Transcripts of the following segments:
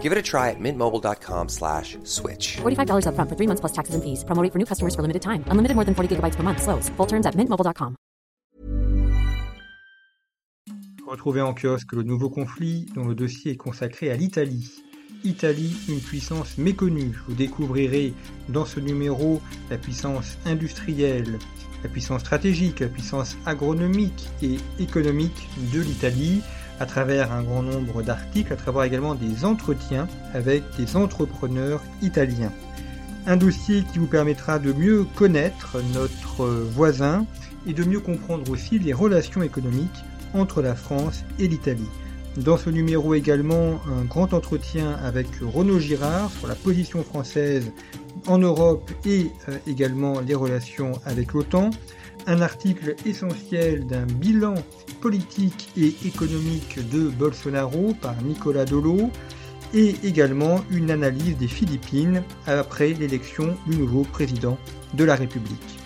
Give it a try at mintmobile.com slash switch. $45 upfront for three months plus taxes and fees. Promo rate for new customers for limited time. Unlimited more than 40 gigabytes per month. Slows. Full terms at mintmobile.com. Retrouvez en kiosque le nouveau conflit dont le dossier est consacré à l'Italie. Italie, une puissance méconnue. Vous découvrirez dans ce numéro la puissance industrielle, la puissance stratégique, la puissance agronomique et économique de l'Italie à travers un grand nombre d'articles, à travers également des entretiens avec des entrepreneurs italiens. Un dossier qui vous permettra de mieux connaître notre voisin et de mieux comprendre aussi les relations économiques entre la France et l'Italie. Dans ce numéro également, un grand entretien avec Renaud Girard sur la position française en Europe et euh, également les relations avec l'OTAN. Un article essentiel d'un bilan politique et économique de Bolsonaro par Nicolas Dolo et également une analyse des Philippines après l'élection du nouveau président de la République.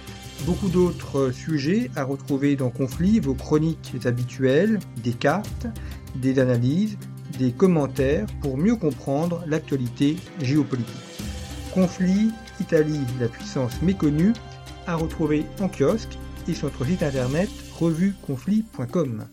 Beaucoup d'autres sujets à retrouver dans Conflit, vos chroniques habituelles, des cartes, des analyses, des commentaires pour mieux comprendre l'actualité géopolitique. Conflit, Italie, la puissance méconnue, à retrouver en kiosque et sur notre site internet revueconflit.com.